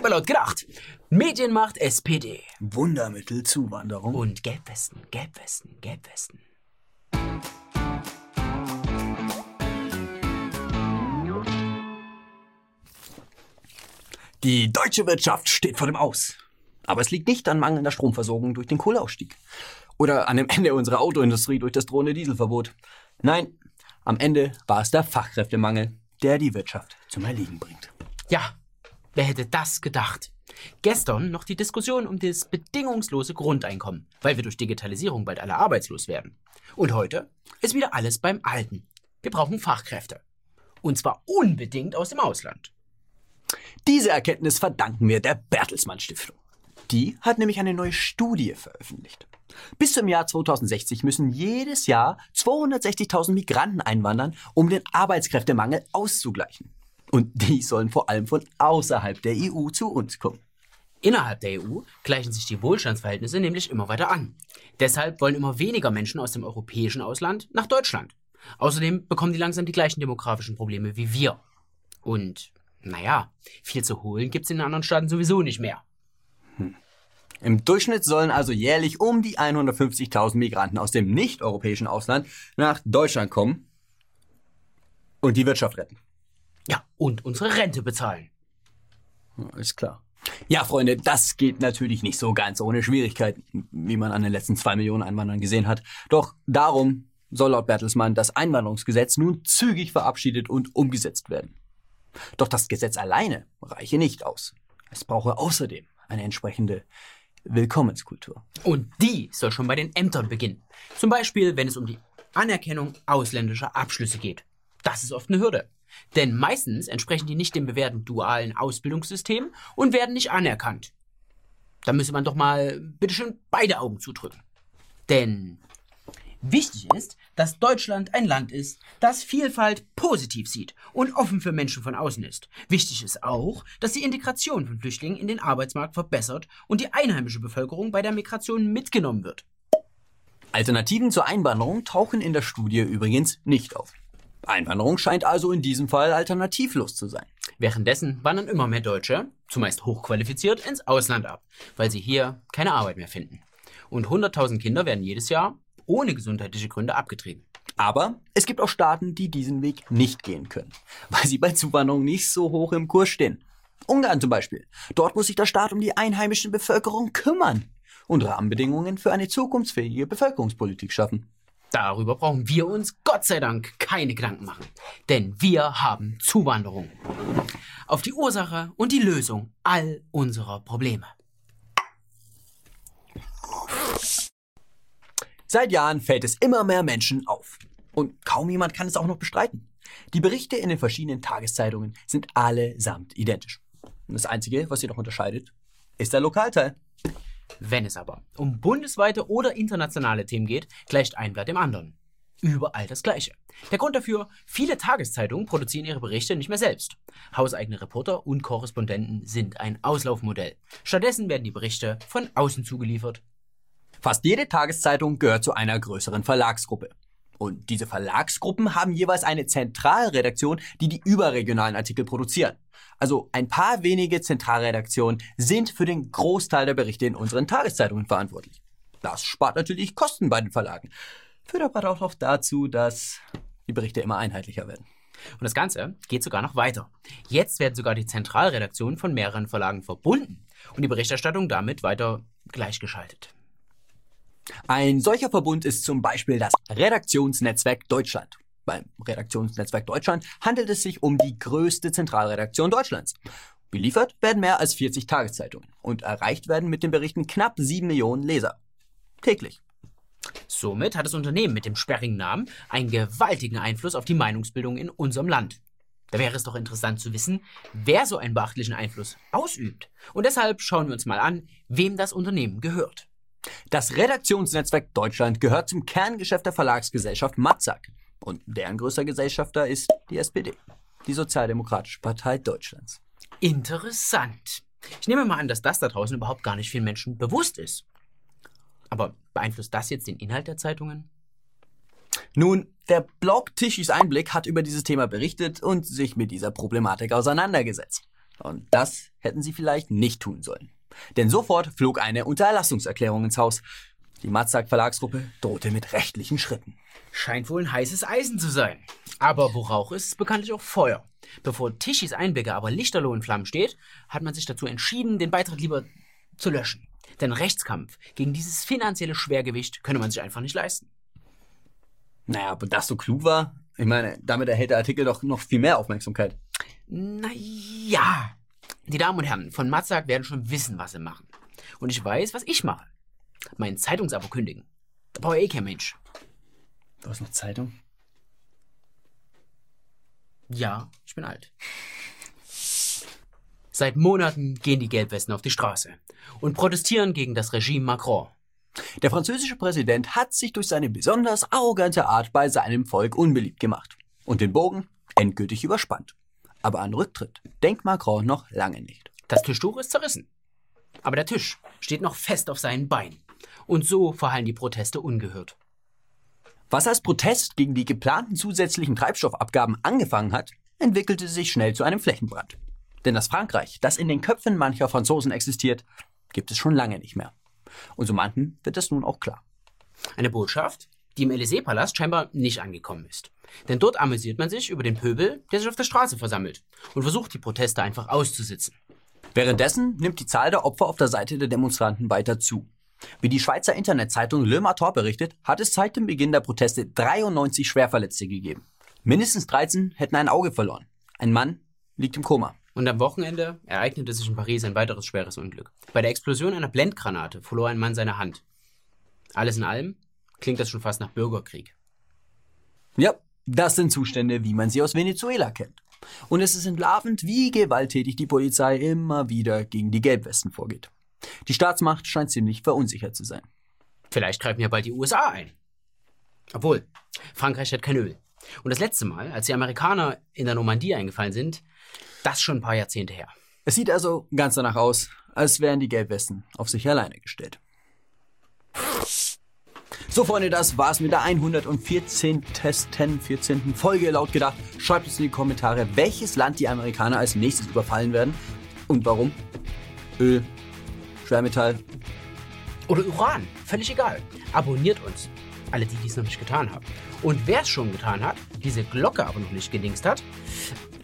Heute mal laut gedacht. Medienmacht SPD. Wundermittel Zuwanderung. Und Gelbwesten, Gelbwesten, Gelbwesten. Die deutsche Wirtschaft steht vor dem Aus. Aber es liegt nicht an mangelnder Stromversorgung durch den Kohleausstieg. Oder an dem Ende unserer Autoindustrie durch das drohende Dieselverbot. Nein, am Ende war es der Fachkräftemangel, der die Wirtschaft zum Erliegen bringt. Ja, wer hätte das gedacht? Gestern noch die Diskussion um das bedingungslose Grundeinkommen, weil wir durch Digitalisierung bald alle arbeitslos werden. Und heute ist wieder alles beim Alten. Wir brauchen Fachkräfte. Und zwar unbedingt aus dem Ausland. Diese Erkenntnis verdanken wir der Bertelsmann Stiftung. Die hat nämlich eine neue Studie veröffentlicht. Bis zum Jahr 2060 müssen jedes Jahr 260.000 Migranten einwandern, um den Arbeitskräftemangel auszugleichen. Und die sollen vor allem von außerhalb der EU zu uns kommen. Innerhalb der EU gleichen sich die Wohlstandsverhältnisse nämlich immer weiter an. Deshalb wollen immer weniger Menschen aus dem europäischen Ausland nach Deutschland. Außerdem bekommen die langsam die gleichen demografischen Probleme wie wir. Und, naja, viel zu holen gibt's in den anderen Staaten sowieso nicht mehr. Hm. Im Durchschnitt sollen also jährlich um die 150.000 Migranten aus dem nicht-europäischen Ausland nach Deutschland kommen und die Wirtschaft retten. Ja, und unsere Rente bezahlen. Ist klar. Ja, Freunde, das geht natürlich nicht so ganz ohne Schwierigkeiten, wie man an den letzten zwei Millionen Einwanderern gesehen hat. Doch darum soll laut Bertelsmann das Einwanderungsgesetz nun zügig verabschiedet und umgesetzt werden. Doch das Gesetz alleine reiche nicht aus. Es brauche außerdem eine entsprechende Willkommenskultur. Und die soll schon bei den Ämtern beginnen. Zum Beispiel, wenn es um die Anerkennung ausländischer Abschlüsse geht. Das ist oft eine Hürde. Denn meistens entsprechen die nicht dem bewährten dualen Ausbildungssystem und werden nicht anerkannt. Da müsse man doch mal bitteschön beide Augen zudrücken. Denn wichtig ist, dass Deutschland ein Land ist, das Vielfalt positiv sieht und offen für Menschen von außen ist. Wichtig ist auch, dass die Integration von Flüchtlingen in den Arbeitsmarkt verbessert und die einheimische Bevölkerung bei der Migration mitgenommen wird. Alternativen zur Einwanderung tauchen in der Studie übrigens nicht auf. Einwanderung scheint also in diesem Fall alternativlos zu sein. Währenddessen wandern immer mehr Deutsche, zumeist hochqualifiziert, ins Ausland ab, weil sie hier keine Arbeit mehr finden. Und 100.000 Kinder werden jedes Jahr ohne gesundheitliche Gründe abgetrieben. Aber es gibt auch Staaten, die diesen Weg nicht gehen können, weil sie bei Zuwanderung nicht so hoch im Kurs stehen. Ungarn zum Beispiel. Dort muss sich der Staat um die einheimische Bevölkerung kümmern und Rahmenbedingungen für eine zukunftsfähige Bevölkerungspolitik schaffen. Darüber brauchen wir uns Gott sei Dank keine Gedanken machen. Denn wir haben Zuwanderung. Auf die Ursache und die Lösung all unserer Probleme. Seit Jahren fällt es immer mehr Menschen auf. Und kaum jemand kann es auch noch bestreiten. Die Berichte in den verschiedenen Tageszeitungen sind allesamt identisch. Und das Einzige, was sie noch unterscheidet, ist der Lokalteil. Wenn es aber um bundesweite oder internationale Themen geht, gleicht ein Wert dem anderen. Überall das Gleiche. Der Grund dafür, viele Tageszeitungen produzieren ihre Berichte nicht mehr selbst. Hauseigene Reporter und Korrespondenten sind ein Auslaufmodell. Stattdessen werden die Berichte von außen zugeliefert. Fast jede Tageszeitung gehört zu einer größeren Verlagsgruppe. Und diese Verlagsgruppen haben jeweils eine Zentralredaktion, die die überregionalen Artikel produzieren. Also ein paar wenige Zentralredaktionen sind für den Großteil der Berichte in unseren Tageszeitungen verantwortlich. Das spart natürlich Kosten bei den Verlagen. Führt aber auch dazu, dass die Berichte immer einheitlicher werden. Und das Ganze geht sogar noch weiter. Jetzt werden sogar die Zentralredaktionen von mehreren Verlagen verbunden und die Berichterstattung damit weiter gleichgeschaltet. Ein solcher Verbund ist zum Beispiel das Redaktionsnetzwerk Deutschland. Beim Redaktionsnetzwerk Deutschland handelt es sich um die größte Zentralredaktion Deutschlands. Beliefert werden mehr als 40 Tageszeitungen und erreicht werden mit den Berichten knapp 7 Millionen Leser. Täglich. Somit hat das Unternehmen mit dem sperrigen Namen einen gewaltigen Einfluss auf die Meinungsbildung in unserem Land. Da wäre es doch interessant zu wissen, wer so einen beachtlichen Einfluss ausübt. Und deshalb schauen wir uns mal an, wem das Unternehmen gehört. Das Redaktionsnetzwerk Deutschland gehört zum Kerngeschäft der Verlagsgesellschaft Matzak. Und deren größter Gesellschafter ist die SPD, die Sozialdemokratische Partei Deutschlands. Interessant. Ich nehme mal an, dass das da draußen überhaupt gar nicht vielen Menschen bewusst ist. Aber beeinflusst das jetzt den Inhalt der Zeitungen? Nun, der Blog Tischis Einblick hat über dieses Thema berichtet und sich mit dieser Problematik auseinandergesetzt. Und das hätten sie vielleicht nicht tun sollen. Denn sofort flog eine Unterlassungserklärung ins Haus. Die Matzak Verlagsgruppe drohte mit rechtlichen Schritten. Scheint wohl ein heißes Eisen zu sein. Aber wo Rauch ist, ist bekanntlich auch Feuer. Bevor Tischis Einblicke aber lichterloh in Flammen steht, hat man sich dazu entschieden, den Beitrag lieber zu löschen. Denn Rechtskampf gegen dieses finanzielle Schwergewicht könne man sich einfach nicht leisten. Naja, aber das so klug war, ich meine, damit erhält der Artikel doch noch viel mehr Aufmerksamkeit. Naja, die Damen und Herren von Matzak werden schon wissen, was sie machen. Und ich weiß, was ich mache. Mein Zeitungsabo kündigen. Da brauche ich eh kein Mensch. Du hast noch Zeitung? Ja, ich bin alt. Seit Monaten gehen die Gelbwesten auf die Straße und protestieren gegen das Regime Macron. Der französische Präsident hat sich durch seine besonders arrogante Art bei seinem Volk unbeliebt gemacht und den Bogen endgültig überspannt. Aber an Rücktritt denkt Macron noch lange nicht. Das Tischtuch ist zerrissen. Aber der Tisch steht noch fest auf seinen Beinen. Und so verhallen die Proteste ungehört. Was als Protest gegen die geplanten zusätzlichen Treibstoffabgaben angefangen hat, entwickelte sich schnell zu einem Flächenbrand. Denn das Frankreich, das in den Köpfen mancher Franzosen existiert, gibt es schon lange nicht mehr. Und so manchen wird es nun auch klar. Eine Botschaft, die im Élysée-Palast scheinbar nicht angekommen ist. Denn dort amüsiert man sich über den Pöbel, der sich auf der Straße versammelt und versucht, die Proteste einfach auszusitzen. Währenddessen nimmt die Zahl der Opfer auf der Seite der Demonstranten weiter zu. Wie die Schweizer Internetzeitung Le Matin berichtet, hat es seit dem Beginn der Proteste 93 Schwerverletzte gegeben. Mindestens 13 hätten ein Auge verloren. Ein Mann liegt im Koma. Und am Wochenende ereignete sich in Paris ein weiteres schweres Unglück. Bei der Explosion einer Blendgranate verlor ein Mann seine Hand. Alles in allem klingt das schon fast nach Bürgerkrieg. Ja, das sind Zustände, wie man sie aus Venezuela kennt. Und es ist entlarvend, wie gewalttätig die Polizei immer wieder gegen die Gelbwesten vorgeht. Die Staatsmacht scheint ziemlich verunsichert zu sein. Vielleicht greifen ja bald die USA ein. Obwohl, Frankreich hat kein Öl. Und das letzte Mal, als die Amerikaner in der Normandie eingefallen sind, das schon ein paar Jahrzehnte her. Es sieht also ganz danach aus, als wären die Gelbwesten auf sich alleine gestellt. So, Freunde, das war's mit der 114. Testen, 14. Folge laut gedacht. Schreibt uns in die Kommentare, welches Land die Amerikaner als nächstes überfallen werden und warum. Öl, Schwermetall. Oder Uran, völlig egal. Abonniert uns. Alle, die dies noch nicht getan haben. Und wer es schon getan hat, diese Glocke aber noch nicht gedingst hat,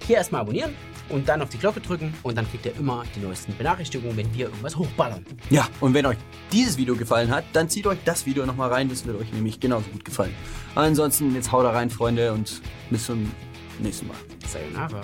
hier erstmal abonnieren und dann auf die Glocke drücken und dann kriegt ihr immer die neuesten Benachrichtigungen, wenn wir irgendwas hochballern. Ja, und wenn euch dieses Video gefallen hat, dann zieht euch das Video nochmal rein, das wird euch nämlich genauso gut gefallen. Ansonsten jetzt haut da rein, Freunde, und bis zum nächsten Mal. Sayonara.